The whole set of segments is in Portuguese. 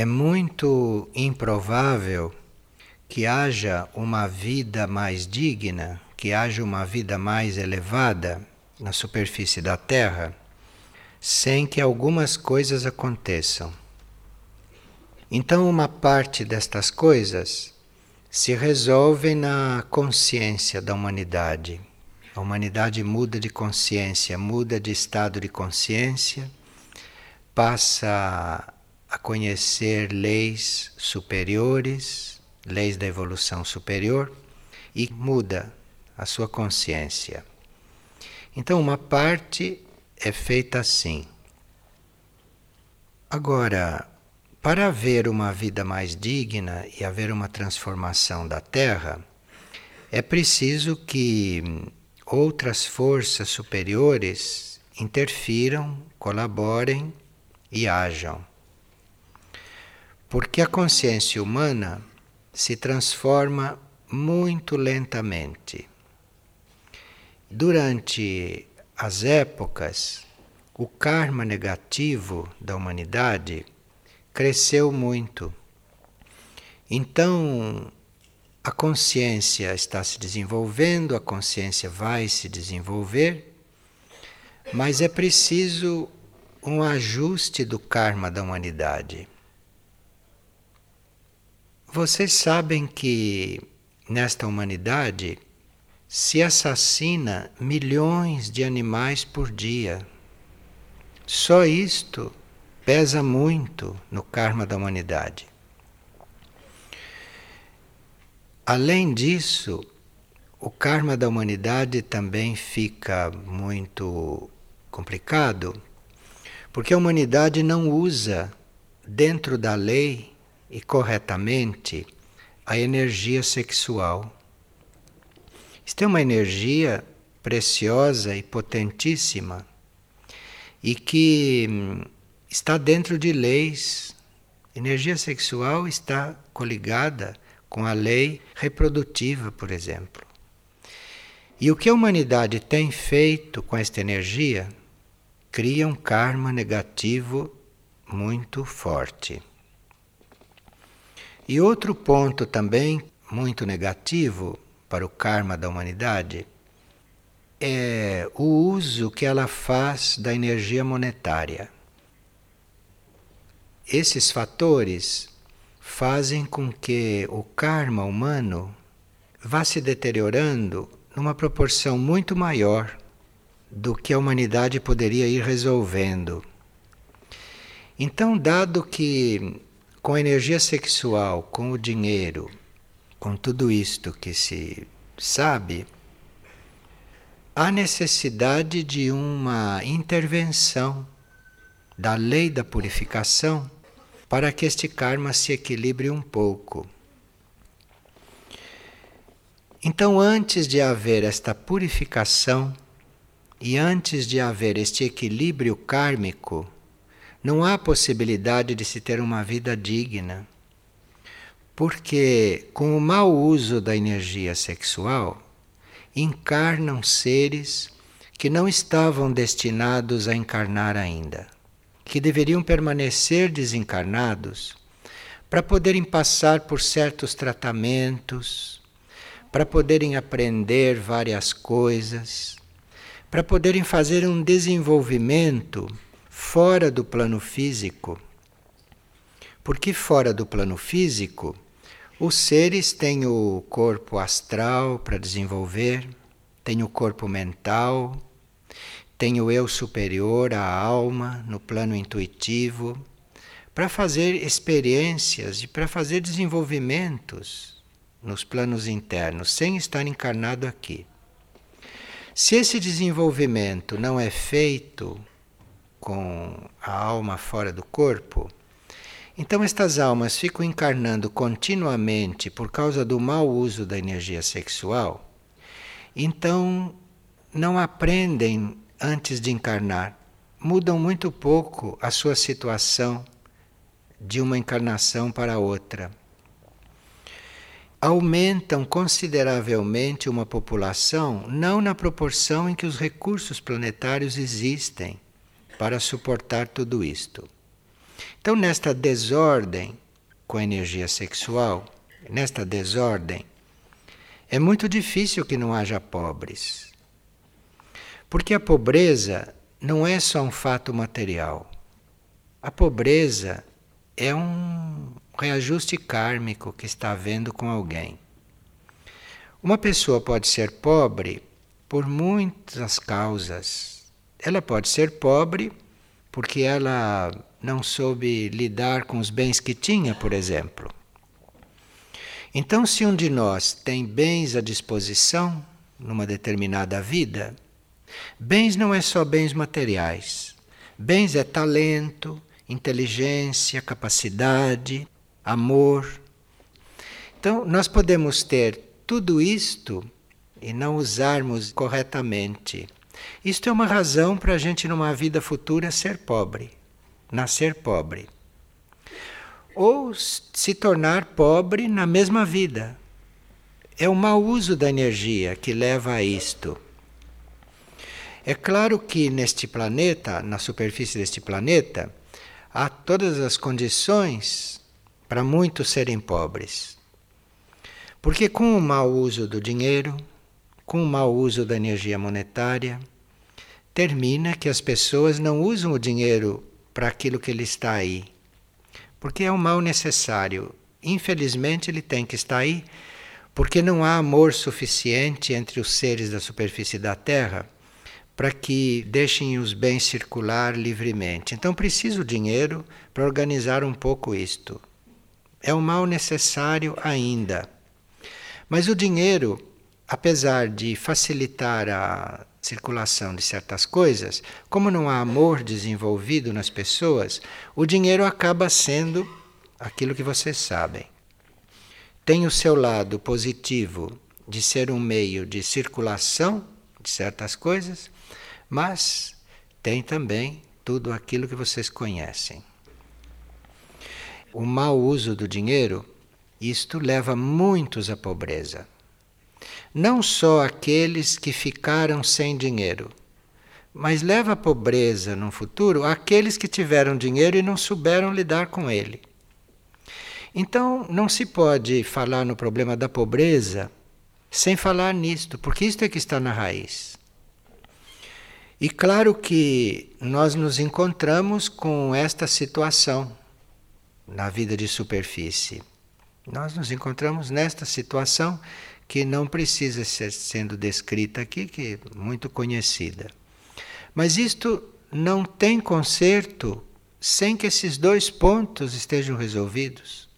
é muito improvável que haja uma vida mais digna, que haja uma vida mais elevada na superfície da Terra, sem que algumas coisas aconteçam. Então, uma parte destas coisas se resolve na consciência da humanidade. A humanidade muda de consciência, muda de estado de consciência, passa a conhecer leis superiores, leis da evolução superior e muda a sua consciência. Então, uma parte é feita assim. Agora, para haver uma vida mais digna e haver uma transformação da Terra, é preciso que outras forças superiores interfiram, colaborem e ajam. Porque a consciência humana se transforma muito lentamente. Durante as épocas, o karma negativo da humanidade cresceu muito. Então, a consciência está se desenvolvendo, a consciência vai se desenvolver, mas é preciso um ajuste do karma da humanidade. Vocês sabem que nesta humanidade se assassina milhões de animais por dia. Só isto pesa muito no karma da humanidade. Além disso, o karma da humanidade também fica muito complicado, porque a humanidade não usa dentro da lei e corretamente a energia sexual. Isto é uma energia preciosa e potentíssima e que hum, está dentro de leis. Energia sexual está coligada com a lei reprodutiva, por exemplo. E o que a humanidade tem feito com esta energia cria um karma negativo muito forte. E outro ponto também muito negativo para o karma da humanidade é o uso que ela faz da energia monetária. Esses fatores fazem com que o karma humano vá se deteriorando numa proporção muito maior do que a humanidade poderia ir resolvendo. Então, dado que com a energia sexual, com o dinheiro, com tudo isto que se sabe, há necessidade de uma intervenção da lei da purificação para que este karma se equilibre um pouco. Então, antes de haver esta purificação e antes de haver este equilíbrio kármico, não há possibilidade de se ter uma vida digna. Porque, com o mau uso da energia sexual, encarnam seres que não estavam destinados a encarnar ainda que deveriam permanecer desencarnados para poderem passar por certos tratamentos, para poderem aprender várias coisas, para poderem fazer um desenvolvimento fora do plano físico. Porque fora do plano físico, os seres têm o corpo astral para desenvolver, têm o corpo mental, tem o eu superior, a alma, no plano intuitivo, para fazer experiências e para fazer desenvolvimentos nos planos internos, sem estar encarnado aqui. Se esse desenvolvimento não é feito com a alma fora do corpo, então estas almas ficam encarnando continuamente por causa do mau uso da energia sexual, então não aprendem antes de encarnar. Mudam muito pouco a sua situação de uma encarnação para outra. Aumentam consideravelmente uma população não na proporção em que os recursos planetários existem para suportar tudo isto. Então, nesta desordem com a energia sexual, nesta desordem, é muito difícil que não haja pobres. Porque a pobreza não é só um fato material. A pobreza é um reajuste kármico que está havendo com alguém. Uma pessoa pode ser pobre por muitas causas. Ela pode ser pobre porque ela não soube lidar com os bens que tinha, por exemplo. Então, se um de nós tem bens à disposição numa determinada vida, bens não é só bens materiais. Bens é talento, inteligência, capacidade, amor. Então, nós podemos ter tudo isto e não usarmos corretamente. Isto é uma razão para a gente, numa vida futura, ser pobre, nascer pobre. Ou se tornar pobre na mesma vida. É o mau uso da energia que leva a isto. É claro que neste planeta, na superfície deste planeta, há todas as condições para muitos serem pobres. Porque com o mau uso do dinheiro, com o mau uso da energia monetária, termina que as pessoas não usam o dinheiro para aquilo que ele está aí. Porque é um mal necessário. Infelizmente, ele tem que estar aí, porque não há amor suficiente entre os seres da superfície da Terra para que deixem os bens circular livremente. Então, preciso dinheiro para organizar um pouco isto. É um mal necessário ainda. Mas o dinheiro, apesar de facilitar a circulação de certas coisas, como não há amor desenvolvido nas pessoas, o dinheiro acaba sendo aquilo que vocês sabem. Tem o seu lado positivo de ser um meio de circulação de certas coisas, mas tem também tudo aquilo que vocês conhecem. O mau uso do dinheiro isto leva muitos à pobreza. Não só aqueles que ficaram sem dinheiro, mas leva à pobreza no futuro aqueles que tiveram dinheiro e não souberam lidar com ele. Então, não se pode falar no problema da pobreza sem falar nisto, porque isto é que está na raiz. E claro que nós nos encontramos com esta situação na vida de superfície. Nós nos encontramos nesta situação que não precisa ser sendo descrita aqui, que é muito conhecida. Mas isto não tem conserto sem que esses dois pontos estejam resolvidos.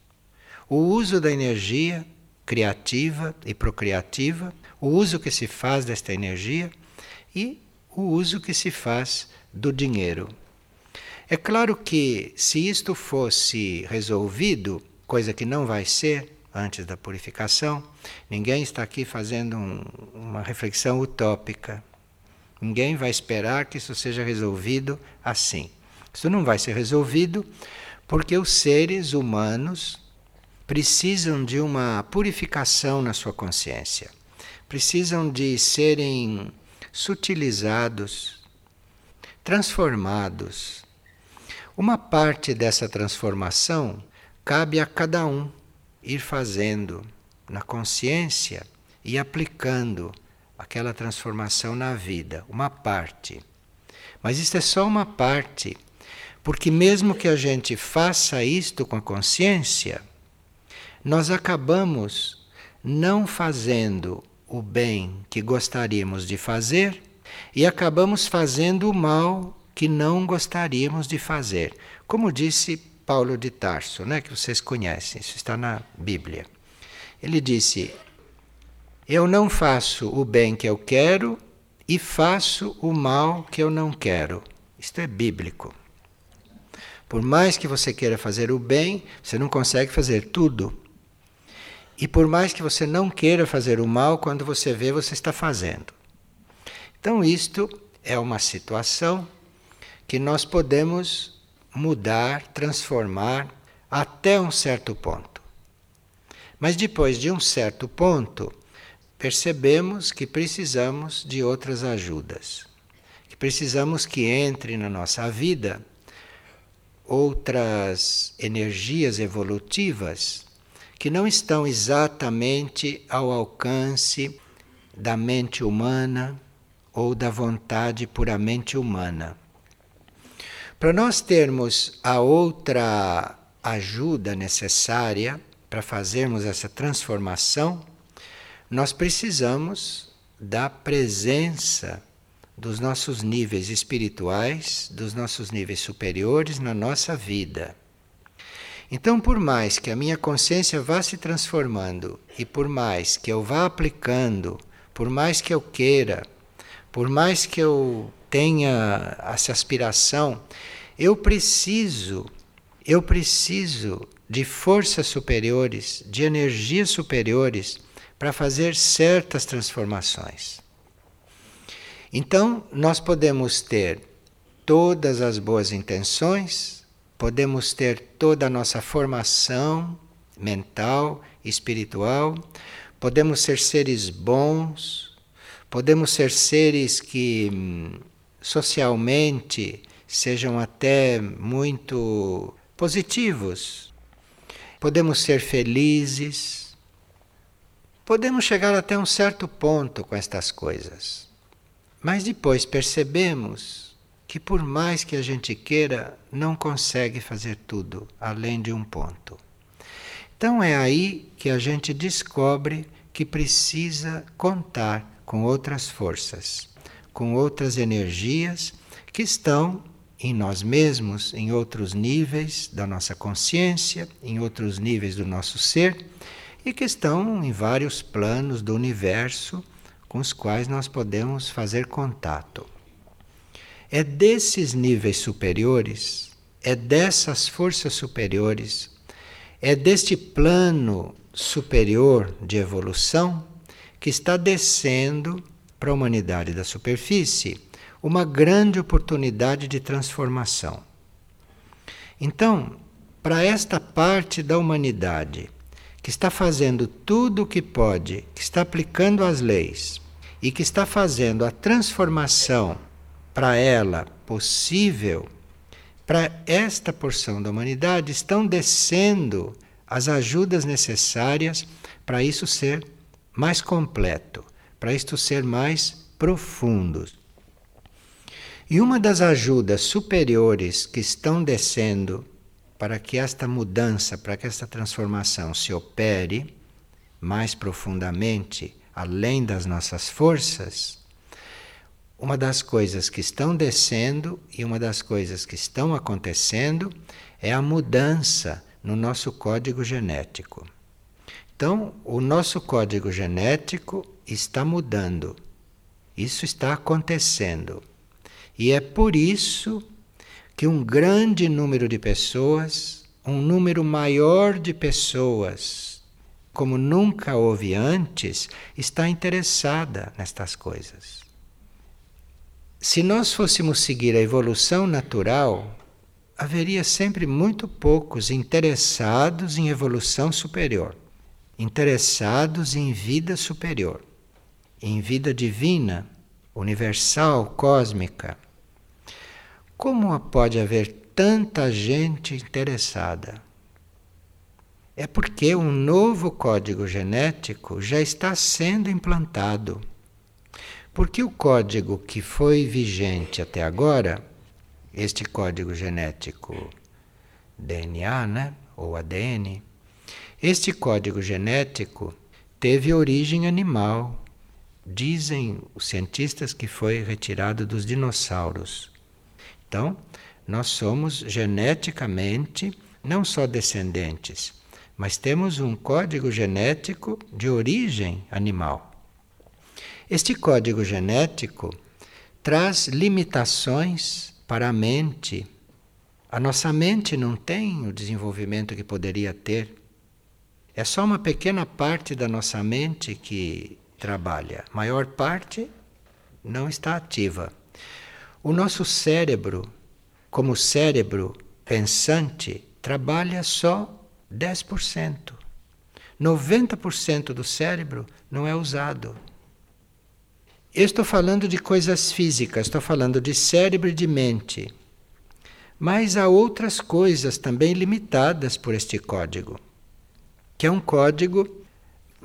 O uso da energia criativa e procriativa, o uso que se faz desta energia e o uso que se faz do dinheiro. É claro que se isto fosse resolvido, coisa que não vai ser antes da purificação. Ninguém está aqui fazendo um, uma reflexão utópica. Ninguém vai esperar que isso seja resolvido assim. Isso não vai ser resolvido porque os seres humanos precisam de uma purificação na sua consciência. Precisam de serem sutilizados, transformados. Uma parte dessa transformação cabe a cada um ir fazendo na consciência e aplicando aquela transformação na vida, uma parte. Mas isto é só uma parte, porque mesmo que a gente faça isto com a consciência, nós acabamos não fazendo o bem que gostaríamos de fazer e acabamos fazendo o mal que não gostaríamos de fazer. Como disse Paulo de Tarso, né, que vocês conhecem, isso está na Bíblia. Ele disse: Eu não faço o bem que eu quero e faço o mal que eu não quero. Isto é bíblico. Por mais que você queira fazer o bem, você não consegue fazer tudo. E por mais que você não queira fazer o mal, quando você vê, você está fazendo. Então, isto é uma situação que nós podemos mudar, transformar até um certo ponto. Mas depois de um certo ponto, percebemos que precisamos de outras ajudas, que precisamos que entre na nossa vida outras energias evolutivas que não estão exatamente ao alcance da mente humana ou da vontade puramente humana. Para nós termos a outra ajuda necessária para fazermos essa transformação, nós precisamos da presença dos nossos níveis espirituais, dos nossos níveis superiores na nossa vida. Então, por mais que a minha consciência vá se transformando e por mais que eu vá aplicando, por mais que eu queira, por mais que eu tenha essa aspiração, eu preciso, eu preciso de forças superiores, de energias superiores para fazer certas transformações. Então, nós podemos ter todas as boas intenções, podemos ter toda a nossa formação mental, espiritual, podemos ser seres bons, podemos ser seres que hum, socialmente sejam até muito positivos, podemos ser felizes, podemos chegar até um certo ponto com estas coisas. Mas depois percebemos que, por mais que a gente queira, não consegue fazer tudo além de um ponto. Então é aí que a gente descobre que precisa contar com outras forças, com outras energias que estão em nós mesmos, em outros níveis da nossa consciência, em outros níveis do nosso ser e que estão em vários planos do universo com os quais nós podemos fazer contato. É desses níveis superiores, é dessas forças superiores, é deste plano superior de evolução que está descendo para a humanidade da superfície uma grande oportunidade de transformação. Então, para esta parte da humanidade que está fazendo tudo o que pode, que está aplicando as leis, e que está fazendo a transformação para ela possível, para esta porção da humanidade, estão descendo as ajudas necessárias para isso ser mais completo, para isto ser mais profundo. E uma das ajudas superiores que estão descendo para que esta mudança, para que esta transformação se opere mais profundamente, além das nossas forças, uma das coisas que estão descendo e uma das coisas que estão acontecendo é a mudança no nosso código genético. Então, o nosso código genético está mudando. Isso está acontecendo. E é por isso que um grande número de pessoas, um número maior de pessoas, como nunca houve antes, está interessada nestas coisas. Se nós fôssemos seguir a evolução natural, haveria sempre muito poucos interessados em evolução superior, interessados em vida superior, em vida divina, universal, cósmica. Como pode haver tanta gente interessada? é porque um novo código genético já está sendo implantado. Porque o código que foi vigente até agora, este código genético DNA, né, ou ADN, este código genético teve origem animal. Dizem os cientistas que foi retirado dos dinossauros. Então, nós somos geneticamente não só descendentes, mas temos um código genético de origem animal. Este código genético traz limitações para a mente. A nossa mente não tem o desenvolvimento que poderia ter. É só uma pequena parte da nossa mente que trabalha, a maior parte não está ativa. O nosso cérebro, como cérebro pensante, trabalha só 10%. 90% do cérebro não é usado. Eu estou falando de coisas físicas, estou falando de cérebro e de mente. Mas há outras coisas também limitadas por este código, que é um código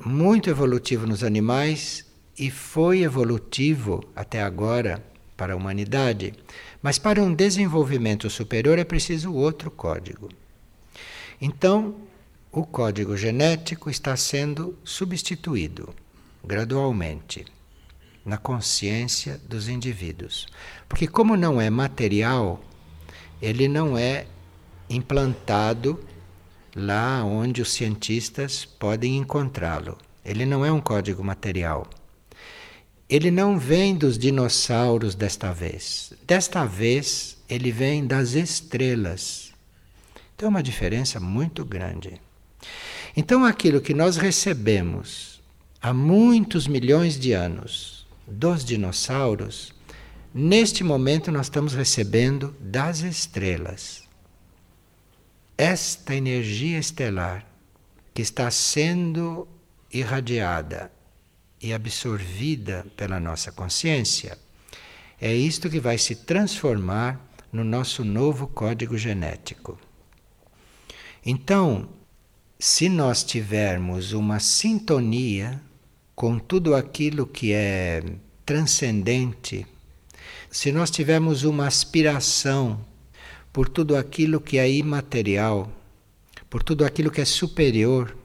muito evolutivo nos animais e foi evolutivo até agora para a humanidade, mas para um desenvolvimento superior é preciso outro código. Então, o código genético está sendo substituído gradualmente na consciência dos indivíduos. Porque, como não é material, ele não é implantado lá onde os cientistas podem encontrá-lo. Ele não é um código material. Ele não vem dos dinossauros desta vez. Desta vez, ele vem das estrelas. Então, é uma diferença muito grande. Então, aquilo que nós recebemos há muitos milhões de anos dos dinossauros, neste momento nós estamos recebendo das estrelas. Esta energia estelar que está sendo irradiada e absorvida pela nossa consciência, é isto que vai se transformar no nosso novo código genético. Então, se nós tivermos uma sintonia com tudo aquilo que é transcendente, se nós tivermos uma aspiração por tudo aquilo que é imaterial, por tudo aquilo que é superior,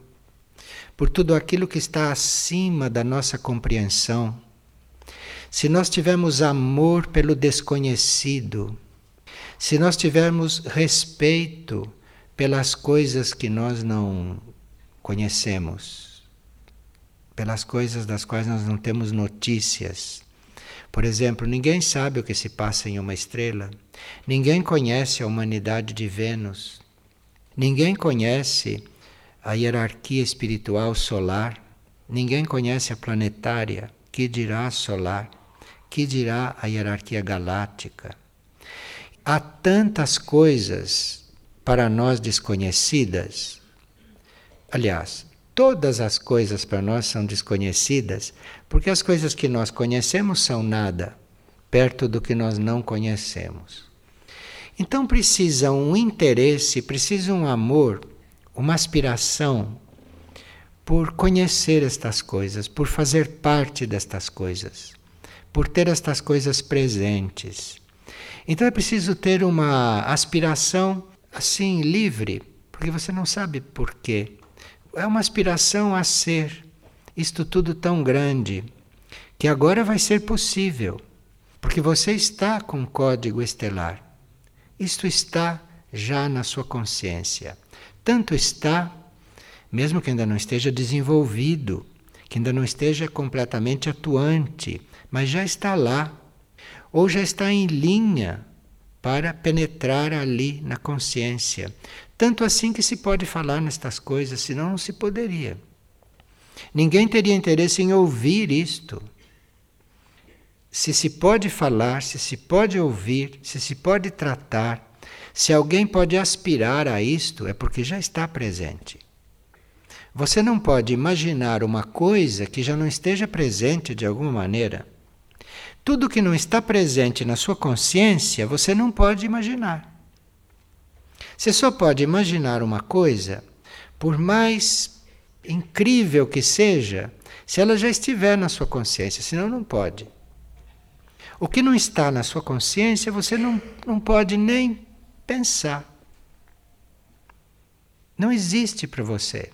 por tudo aquilo que está acima da nossa compreensão, se nós tivermos amor pelo desconhecido, se nós tivermos respeito pelas coisas que nós não conhecemos, pelas coisas das quais nós não temos notícias. Por exemplo, ninguém sabe o que se passa em uma estrela, ninguém conhece a humanidade de Vênus, ninguém conhece a hierarquia espiritual solar, ninguém conhece a planetária, que dirá solar, que dirá a hierarquia galáctica. Há tantas coisas para nós desconhecidas. Aliás, todas as coisas para nós são desconhecidas, porque as coisas que nós conhecemos são nada perto do que nós não conhecemos. Então precisa um interesse, precisa um amor, uma aspiração por conhecer estas coisas, por fazer parte destas coisas, por ter estas coisas presentes. Então é preciso ter uma aspiração assim livre, porque você não sabe porquê. É uma aspiração a ser isto tudo tão grande que agora vai ser possível, porque você está com um código estelar. Isto está já na sua consciência. Tanto está, mesmo que ainda não esteja desenvolvido, que ainda não esteja completamente atuante, mas já está lá, ou já está em linha para penetrar ali na consciência. Tanto assim que se pode falar nestas coisas, senão não se poderia. Ninguém teria interesse em ouvir isto. Se se pode falar, se se pode ouvir, se se pode tratar, se alguém pode aspirar a isto, é porque já está presente. Você não pode imaginar uma coisa que já não esteja presente de alguma maneira. Tudo que não está presente na sua consciência, você não pode imaginar. Você só pode imaginar uma coisa, por mais incrível que seja, se ela já estiver na sua consciência, senão não pode. O que não está na sua consciência, você não, não pode nem pensar. Não existe para você.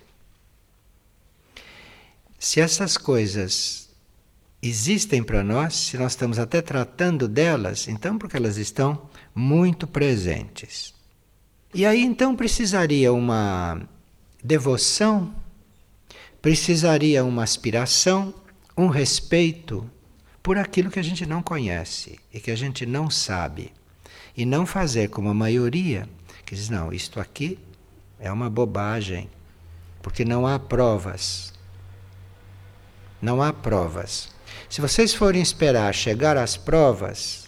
Se essas coisas existem para nós, se nós estamos até tratando delas, então porque elas estão muito presentes. E aí então precisaria uma devoção, precisaria uma aspiração, um respeito por aquilo que a gente não conhece e que a gente não sabe. E não fazer como a maioria, que diz: não, isto aqui é uma bobagem, porque não há provas. Não há provas. Se vocês forem esperar chegar às provas,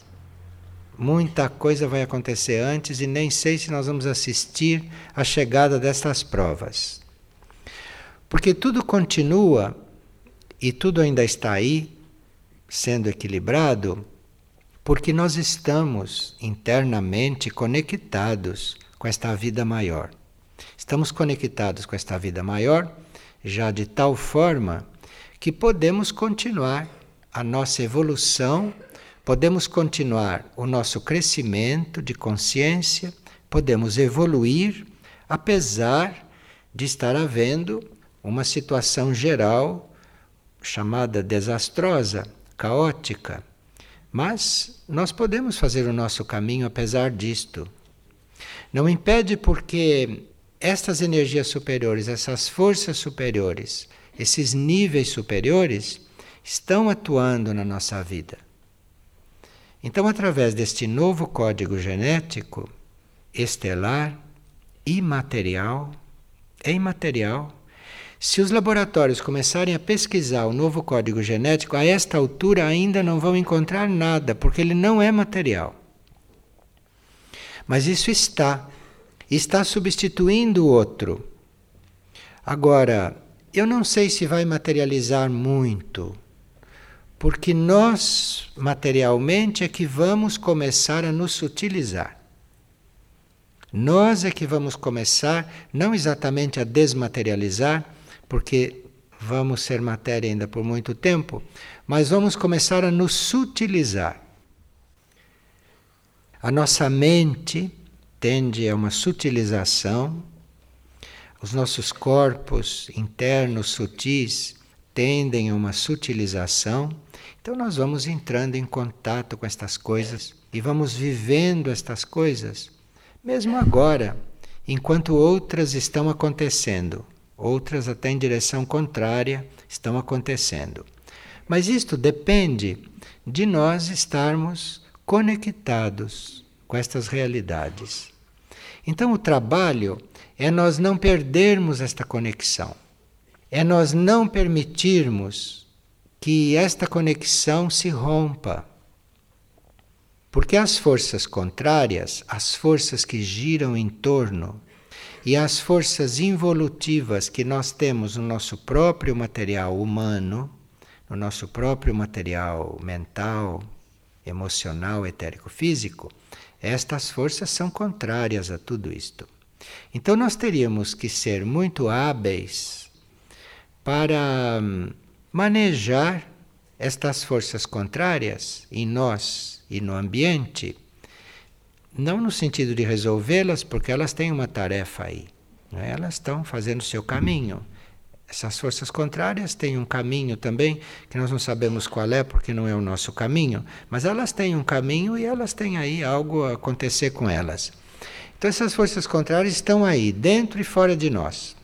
muita coisa vai acontecer antes e nem sei se nós vamos assistir à chegada destas provas. Porque tudo continua e tudo ainda está aí, sendo equilibrado, porque nós estamos internamente conectados com esta vida maior. Estamos conectados com esta vida maior já de tal forma que podemos continuar a nossa evolução, podemos continuar o nosso crescimento de consciência, podemos evoluir, apesar de estar havendo uma situação geral chamada desastrosa, caótica. Mas nós podemos fazer o nosso caminho apesar disto. Não impede porque estas energias superiores, essas forças superiores, esses níveis superiores estão atuando na nossa vida. Então, através deste novo código genético estelar, imaterial, é imaterial. Se os laboratórios começarem a pesquisar o novo código genético, a esta altura ainda não vão encontrar nada, porque ele não é material. Mas isso está está substituindo o outro. Agora, eu não sei se vai materializar muito, porque nós, materialmente, é que vamos começar a nos sutilizar. Nós é que vamos começar, não exatamente a desmaterializar, porque vamos ser matéria ainda por muito tempo, mas vamos começar a nos sutilizar. A nossa mente tende a uma sutilização, os nossos corpos internos sutis tendem a uma sutilização. Então nós vamos entrando em contato com estas coisas e vamos vivendo estas coisas, mesmo agora, enquanto outras estão acontecendo, outras até em direção contrária estão acontecendo. Mas isto depende de nós estarmos conectados com estas realidades. Então, o trabalho é nós não perdermos esta conexão, é nós não permitirmos que esta conexão se rompa. Porque as forças contrárias, as forças que giram em torno, e as forças involutivas que nós temos no nosso próprio material humano, no nosso próprio material mental, emocional, etérico-físico, estas forças são contrárias a tudo isto. Então nós teríamos que ser muito hábeis para hum, manejar estas forças contrárias em nós e no ambiente, não no sentido de resolvê-las, porque elas têm uma tarefa aí, né? elas estão fazendo o seu caminho. Essas forças contrárias têm um caminho também, que nós não sabemos qual é, porque não é o nosso caminho, mas elas têm um caminho e elas têm aí algo a acontecer com elas. Então, essas forças contrárias estão aí, dentro e fora de nós.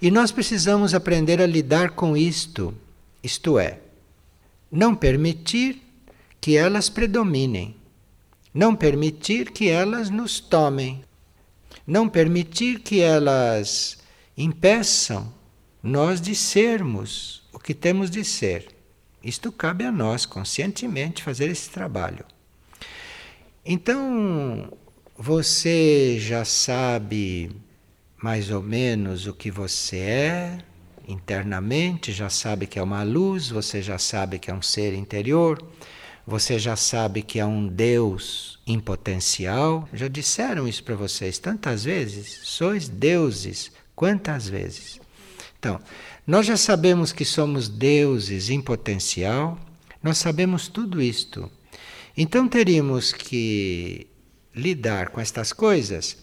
E nós precisamos aprender a lidar com isto, isto é, não permitir que elas predominem, não permitir que elas nos tomem, não permitir que elas impeçam nós de sermos o que temos de ser. Isto cabe a nós, conscientemente, fazer esse trabalho. Então, você já sabe mais ou menos o que você é internamente, já sabe que é uma luz, você já sabe que é um ser interior, você já sabe que é um Deus em potencial. Já disseram isso para vocês tantas vezes? Sois deuses Quantas vezes? Então, nós já sabemos que somos deuses em potencial, nós sabemos tudo isto. Então teríamos que lidar com estas coisas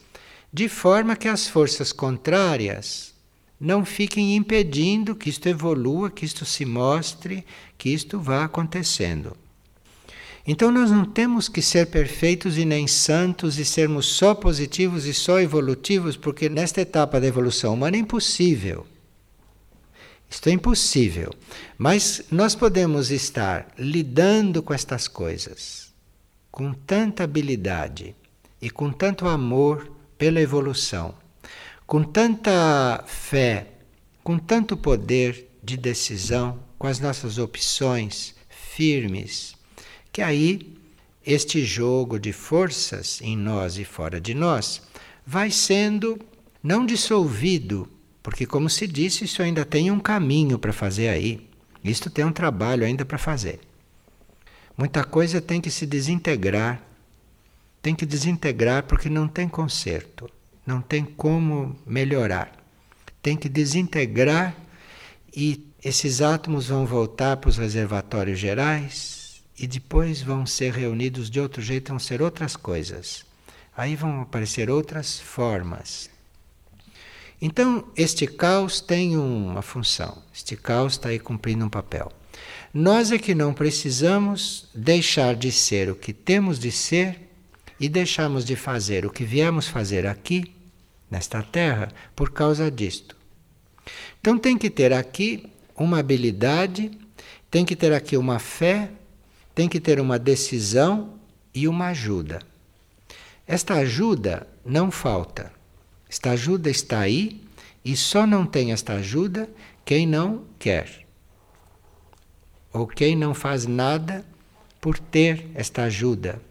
de forma que as forças contrárias não fiquem impedindo que isto evolua, que isto se mostre, que isto vá acontecendo. Então nós não temos que ser perfeitos e nem santos e sermos só positivos e só evolutivos, porque nesta etapa da evolução humana é impossível. Isto é impossível. Mas nós podemos estar lidando com estas coisas com tanta habilidade e com tanto amor pela evolução, com tanta fé, com tanto poder de decisão, com as nossas opções firmes que aí este jogo de forças em nós e fora de nós vai sendo não dissolvido, porque, como se disse, isso ainda tem um caminho para fazer aí. Isto tem um trabalho ainda para fazer. Muita coisa tem que se desintegrar. Tem que desintegrar porque não tem conserto, não tem como melhorar. Tem que desintegrar e esses átomos vão voltar para os reservatórios gerais e depois vão ser reunidos de outro jeito, vão ser outras coisas. Aí vão aparecer outras formas. Então, este caos tem uma função, este caos está aí cumprindo um papel. Nós é que não precisamos deixar de ser o que temos de ser e deixamos de fazer o que viemos fazer aqui, nesta terra, por causa disto. Então, tem que ter aqui uma habilidade, tem que ter aqui uma fé, tem que ter uma decisão e uma ajuda. Esta ajuda não falta. Esta ajuda está aí e só não tem esta ajuda quem não quer. Ou quem não faz nada por ter esta ajuda.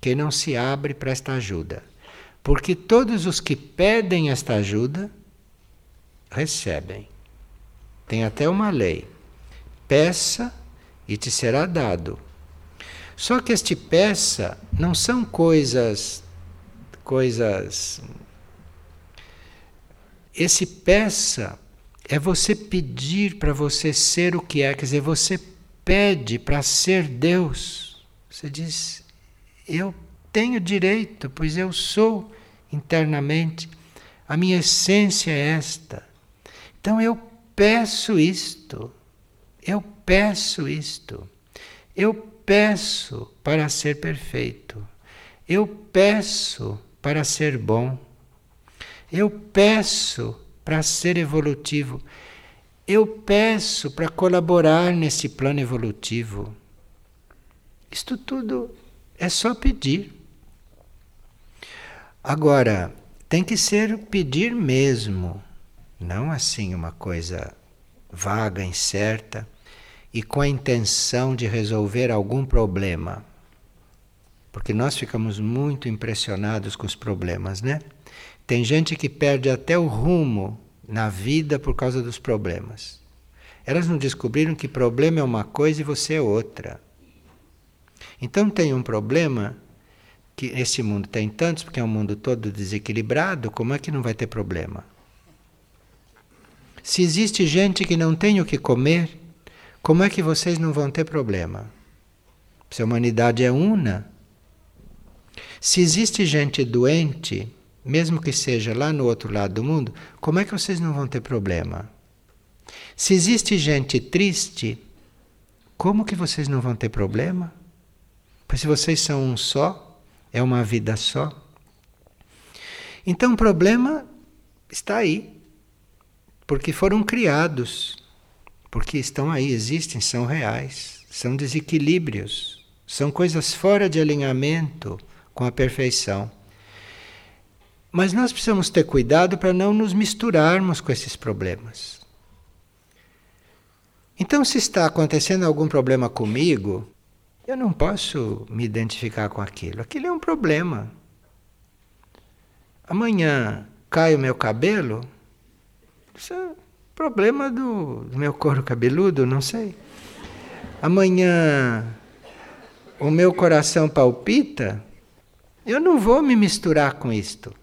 Quem não se abre para esta ajuda. Porque todos os que pedem esta ajuda recebem. Tem até uma lei. Peça e te será dado. Só que este peça não são coisas coisas esse peça é você pedir para você ser o que é, quer dizer, você pede para ser Deus. Você diz: Eu tenho direito, pois eu sou internamente, a minha essência é esta. Então eu peço isto, eu peço isto, eu peço para ser perfeito. Eu peço para ser bom. Eu peço para ser evolutivo. Eu peço para colaborar nesse plano evolutivo. Isto tudo é só pedir. Agora, tem que ser pedir mesmo, não assim uma coisa vaga, incerta e com a intenção de resolver algum problema. Porque nós ficamos muito impressionados com os problemas, né? Tem gente que perde até o rumo na vida por causa dos problemas. Elas não descobriram que problema é uma coisa e você é outra. Então tem um problema que esse mundo tem tantos, porque é um mundo todo desequilibrado, como é que não vai ter problema? Se existe gente que não tem o que comer, como é que vocês não vão ter problema? Se a humanidade é una. Se existe gente doente, mesmo que seja lá no outro lado do mundo, como é que vocês não vão ter problema? Se existe gente triste, como que vocês não vão ter problema? Pois se vocês são um só, é uma vida só. Então o problema está aí, porque foram criados porque estão aí, existem, são reais, são desequilíbrios, são coisas fora de alinhamento com a perfeição. Mas nós precisamos ter cuidado para não nos misturarmos com esses problemas. Então, se está acontecendo algum problema comigo, eu não posso me identificar com aquilo. Aquilo é um problema. Amanhã cai o meu cabelo, isso é Problema do, meu couro cabeludo, não sei. Amanhã o meu coração palpita, eu não vou me misturar com isto.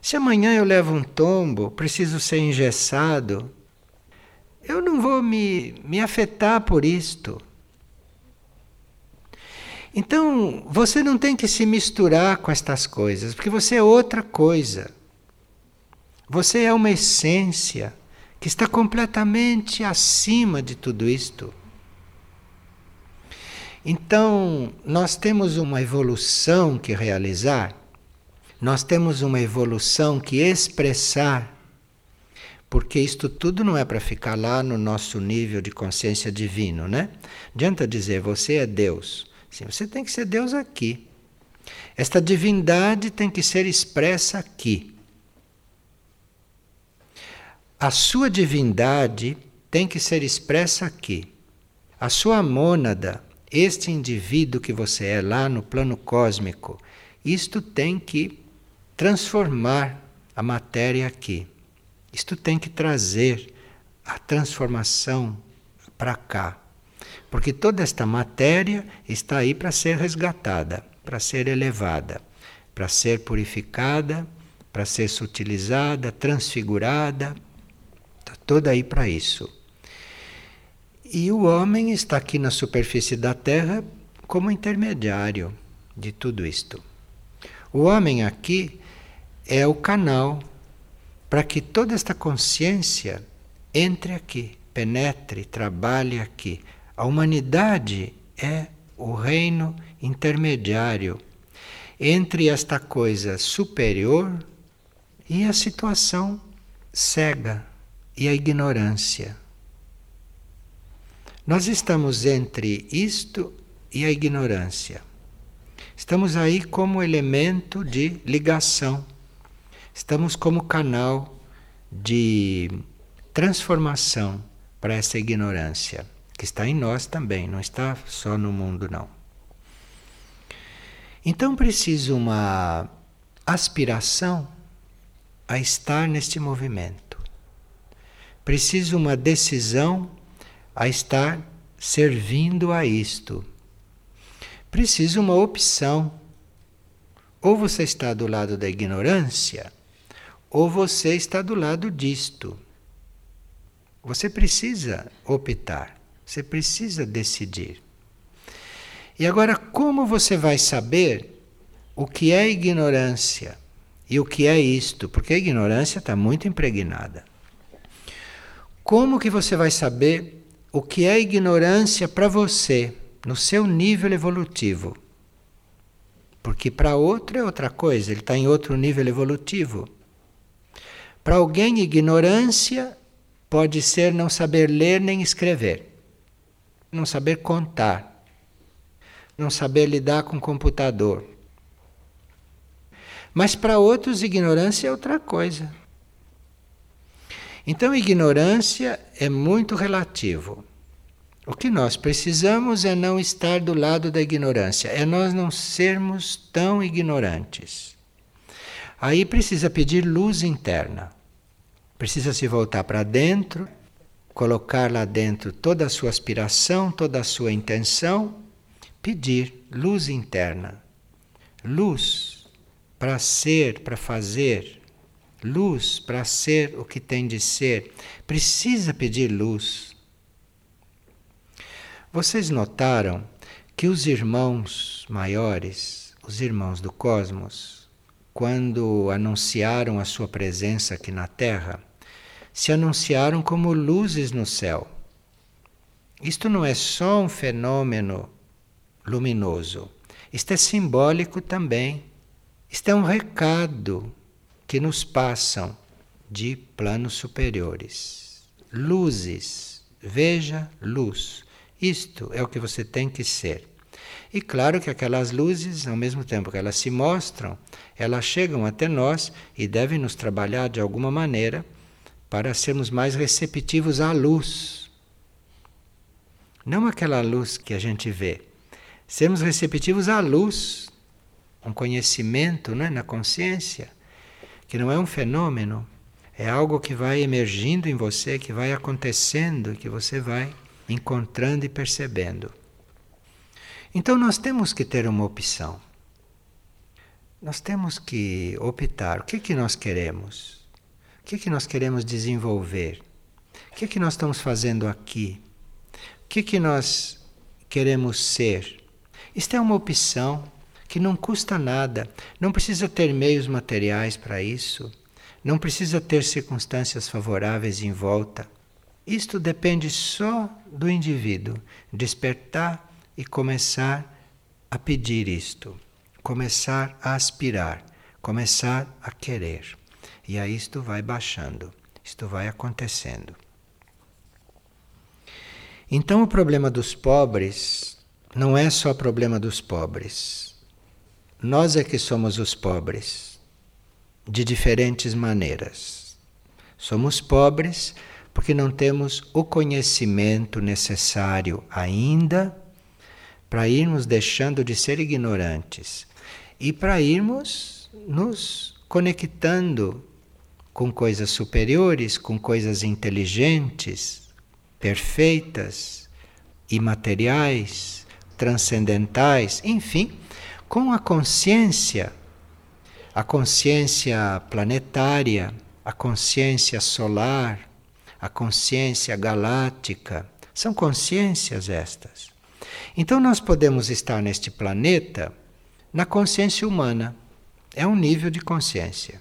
Se amanhã eu levo um tombo, preciso ser engessado, eu não vou me, me afetar por isto. Então, você não tem que se misturar com estas coisas, porque você é outra coisa. Você é uma essência que está completamente acima de tudo isto. Então, nós temos uma evolução que realizar, nós temos uma evolução que expressar, porque isto tudo não é para ficar lá no nosso nível de consciência divino, né? Adianta dizer você é Deus. Sim, você tem que ser Deus aqui. Esta divindade tem que ser expressa aqui. A sua divindade tem que ser expressa aqui. A sua mônada, este indivíduo que você é lá no plano cósmico, isto tem que transformar a matéria aqui. Isto tem que trazer a transformação para cá. Porque toda esta matéria está aí para ser resgatada, para ser elevada, para ser purificada, para ser sutilizada, transfigurada. Está toda aí para isso. E o homem está aqui na superfície da Terra como intermediário de tudo isto. O homem aqui é o canal para que toda esta consciência entre aqui, penetre, trabalhe aqui. A humanidade é o reino intermediário entre esta coisa superior e a situação cega e a ignorância. Nós estamos entre isto e a ignorância. Estamos aí como elemento de ligação. Estamos como canal de transformação para essa ignorância, que está em nós também, não está só no mundo, não. Então preciso uma aspiração a estar neste movimento. Preciso uma decisão a estar servindo a isto precisa uma opção. Ou você está do lado da ignorância, ou você está do lado disto. Você precisa optar, você precisa decidir. E agora, como você vai saber o que é ignorância e o que é isto? Porque a ignorância está muito impregnada. Como que você vai saber o que é ignorância para você? no seu nível evolutivo. Porque para outro é outra coisa, ele está em outro nível evolutivo. Para alguém, ignorância pode ser não saber ler nem escrever, não saber contar, não saber lidar com computador. Mas para outros, ignorância é outra coisa. Então, ignorância é muito relativo. O que nós precisamos é não estar do lado da ignorância, é nós não sermos tão ignorantes. Aí precisa pedir luz interna. Precisa se voltar para dentro, colocar lá dentro toda a sua aspiração, toda a sua intenção, pedir luz interna. Luz para ser, para fazer, luz para ser o que tem de ser. Precisa pedir luz. Vocês notaram que os irmãos maiores, os irmãos do cosmos, quando anunciaram a sua presença aqui na Terra, se anunciaram como luzes no céu. Isto não é só um fenômeno luminoso, isto é simbólico também. Isto é um recado que nos passam de planos superiores. Luzes, veja luz. Isto é o que você tem que ser. E claro que aquelas luzes, ao mesmo tempo que elas se mostram, elas chegam até nós e devem nos trabalhar de alguma maneira para sermos mais receptivos à luz. Não aquela luz que a gente vê. Sermos receptivos à luz, um conhecimento né, na consciência, que não é um fenômeno, é algo que vai emergindo em você, que vai acontecendo, que você vai encontrando e percebendo. Então nós temos que ter uma opção. Nós temos que optar. O que, que nós queremos? Que, que nós queremos desenvolver? O que, que nós estamos fazendo aqui? O que, que nós queremos ser? Isto é uma opção que não custa nada. Não precisa ter meios materiais para isso. Não precisa ter circunstâncias favoráveis em volta. Isto depende só do indivíduo despertar e começar a pedir isto, começar a aspirar, começar a querer. E aí isto vai baixando, isto vai acontecendo. Então o problema dos pobres não é só problema dos pobres. Nós é que somos os pobres, de diferentes maneiras. Somos pobres porque não temos o conhecimento necessário ainda para irmos deixando de ser ignorantes e para irmos nos conectando com coisas superiores, com coisas inteligentes, perfeitas, imateriais, transcendentais, enfim, com a consciência, a consciência planetária, a consciência solar, a consciência galáctica. São consciências estas. Então nós podemos estar neste planeta na consciência humana. É um nível de consciência.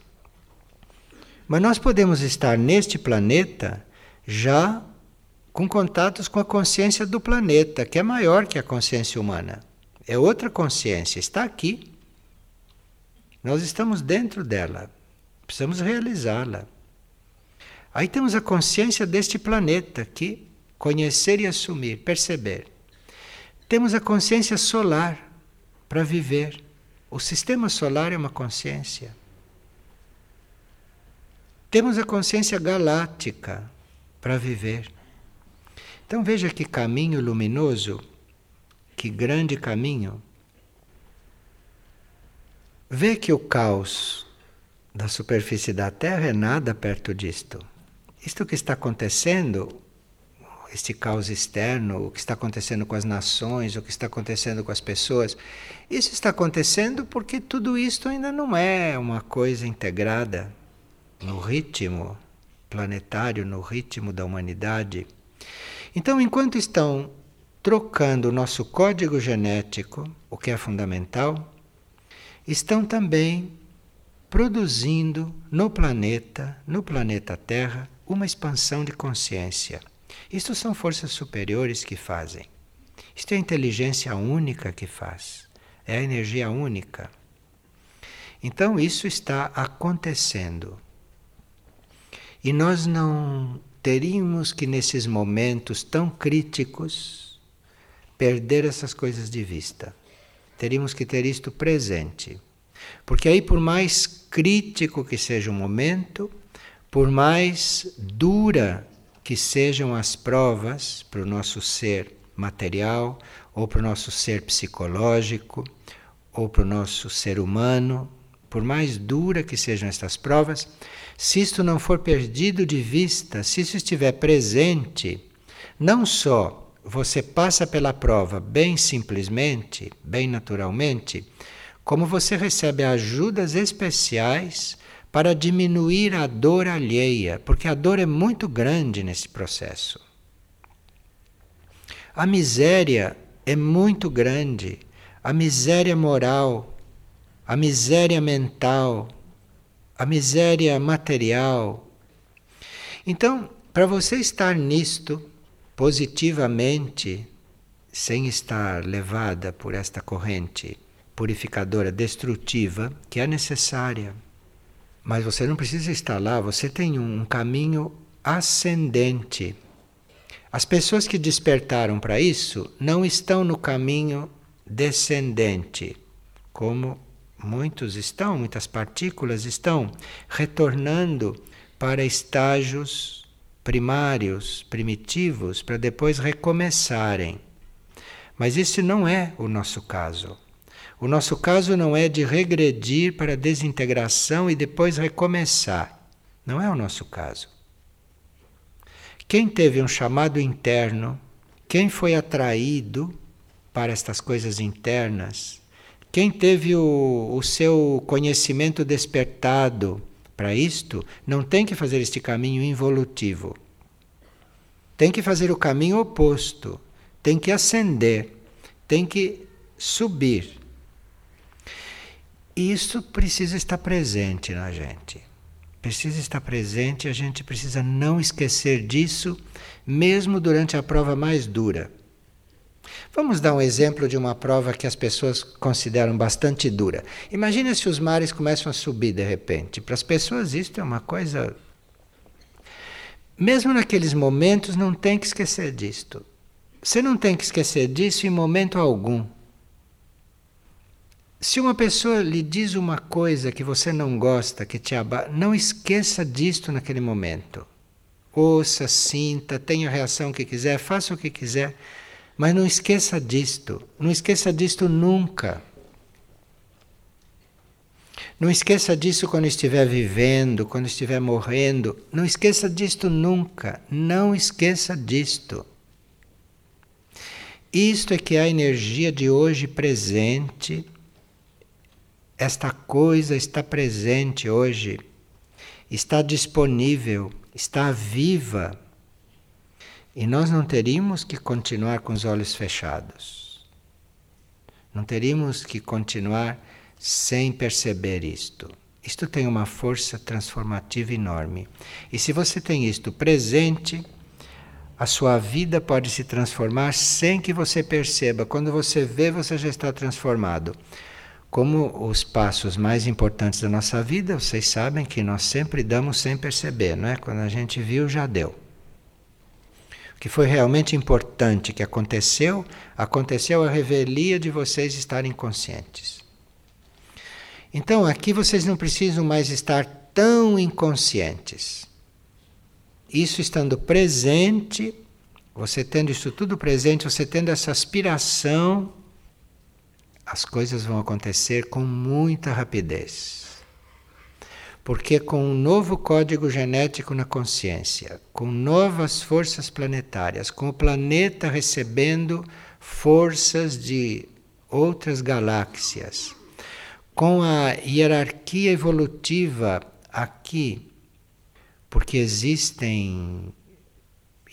Mas nós podemos estar neste planeta já com contatos com a consciência do planeta, que é maior que a consciência humana. É outra consciência, está aqui. Nós estamos dentro dela. Precisamos realizá-la. Aí temos a consciência deste planeta que conhecer e assumir, perceber. Temos a consciência solar para viver. O sistema solar é uma consciência. Temos a consciência galáctica para viver. Então veja que caminho luminoso, que grande caminho. Vê que o caos da superfície da Terra é nada perto disto. Isto que está acontecendo, este caos externo, o que está acontecendo com as nações, o que está acontecendo com as pessoas, isso está acontecendo porque tudo isto ainda não é uma coisa integrada no ritmo planetário, no ritmo da humanidade. Então, enquanto estão trocando o nosso código genético, o que é fundamental, estão também produzindo no planeta, no planeta Terra, uma expansão de consciência. Isto são forças superiores que fazem. Isto é a inteligência única que faz. É a energia única. Então isso está acontecendo. E nós não teríamos que, nesses momentos tão críticos, perder essas coisas de vista. Teríamos que ter isto presente. Porque aí, por mais crítico que seja o momento, por mais dura que sejam as provas para o nosso ser material, ou para o nosso ser psicológico, ou para o nosso ser humano, por mais dura que sejam estas provas, se isto não for perdido de vista, se isso estiver presente, não só você passa pela prova bem simplesmente, bem naturalmente, como você recebe ajudas especiais para diminuir a dor alheia, porque a dor é muito grande nesse processo. A miséria é muito grande, a miséria moral, a miséria mental, a miséria material. Então, para você estar nisto positivamente, sem estar levada por esta corrente purificadora destrutiva, que é necessária. Mas você não precisa estar lá, você tem um caminho ascendente. As pessoas que despertaram para isso não estão no caminho descendente, como muitos estão, muitas partículas estão retornando para estágios primários, primitivos, para depois recomeçarem. Mas esse não é o nosso caso. O nosso caso não é de regredir para a desintegração e depois recomeçar. Não é o nosso caso. Quem teve um chamado interno, quem foi atraído para estas coisas internas, quem teve o, o seu conhecimento despertado para isto, não tem que fazer este caminho involutivo. Tem que fazer o caminho oposto. Tem que ascender. Tem que subir. E isso precisa estar presente na gente. Precisa estar presente, a gente precisa não esquecer disso, mesmo durante a prova mais dura. Vamos dar um exemplo de uma prova que as pessoas consideram bastante dura. Imagina se os mares começam a subir de repente. Para as pessoas, isso é uma coisa. Mesmo naqueles momentos, não tem que esquecer disto. Você não tem que esquecer disso em momento algum. Se uma pessoa lhe diz uma coisa que você não gosta, que te abate, não esqueça disto naquele momento. Ouça, sinta, tenha a reação que quiser, faça o que quiser, mas não esqueça disto. Não esqueça disto nunca. Não esqueça disso quando estiver vivendo, quando estiver morrendo. Não esqueça disto nunca. Não esqueça disto. Isto é que é a energia de hoje presente. Esta coisa está presente hoje, está disponível, está viva. E nós não teríamos que continuar com os olhos fechados. Não teríamos que continuar sem perceber isto. Isto tem uma força transformativa enorme. E se você tem isto presente, a sua vida pode se transformar sem que você perceba. Quando você vê, você já está transformado. Como os passos mais importantes da nossa vida, vocês sabem que nós sempre damos sem perceber, não é? Quando a gente viu, já deu. Que foi realmente importante que aconteceu, aconteceu a revelia de vocês estarem conscientes. Então aqui vocês não precisam mais estar tão inconscientes. Isso estando presente, você tendo isso tudo presente, você tendo essa aspiração, as coisas vão acontecer com muita rapidez. Porque com um novo código genético na consciência, com novas forças planetárias, com o planeta recebendo forças de outras galáxias, com a hierarquia evolutiva aqui, porque existem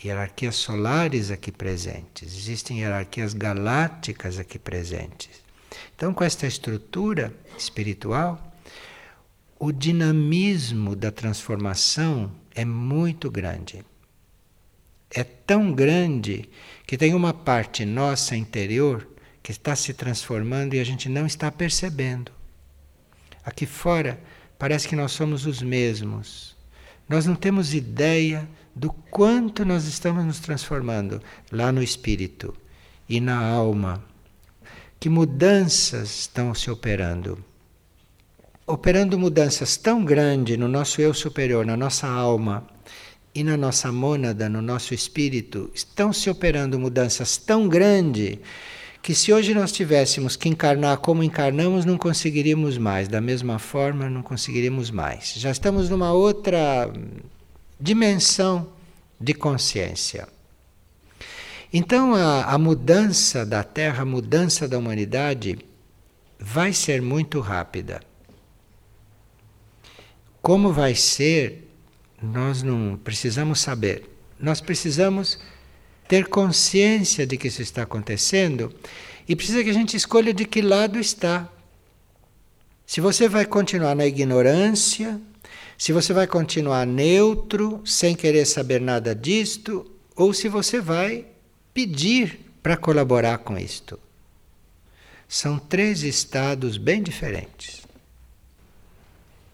hierarquias solares aqui presentes, existem hierarquias galácticas aqui presentes. Então, com esta estrutura espiritual, o dinamismo da transformação é muito grande. É tão grande que tem uma parte nossa interior que está se transformando e a gente não está percebendo. Aqui fora parece que nós somos os mesmos. Nós não temos ideia do quanto nós estamos nos transformando lá no espírito e na alma. Que mudanças estão se operando. Operando mudanças tão grandes no nosso eu superior, na nossa alma e na nossa mônada, no nosso espírito, estão se operando mudanças tão grandes que se hoje nós tivéssemos que encarnar como encarnamos, não conseguiríamos mais, da mesma forma, não conseguiríamos mais. Já estamos numa outra dimensão de consciência. Então, a, a mudança da Terra, a mudança da humanidade, vai ser muito rápida. Como vai ser, nós não precisamos saber. Nós precisamos ter consciência de que isso está acontecendo e precisa que a gente escolha de que lado está. Se você vai continuar na ignorância, se você vai continuar neutro, sem querer saber nada disto, ou se você vai pedir para colaborar com isto. São três estados bem diferentes.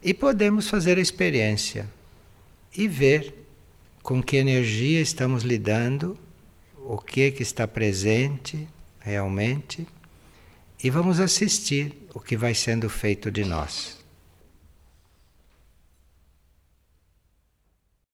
E podemos fazer a experiência e ver com que energia estamos lidando o que que está presente realmente e vamos assistir o que vai sendo feito de nós.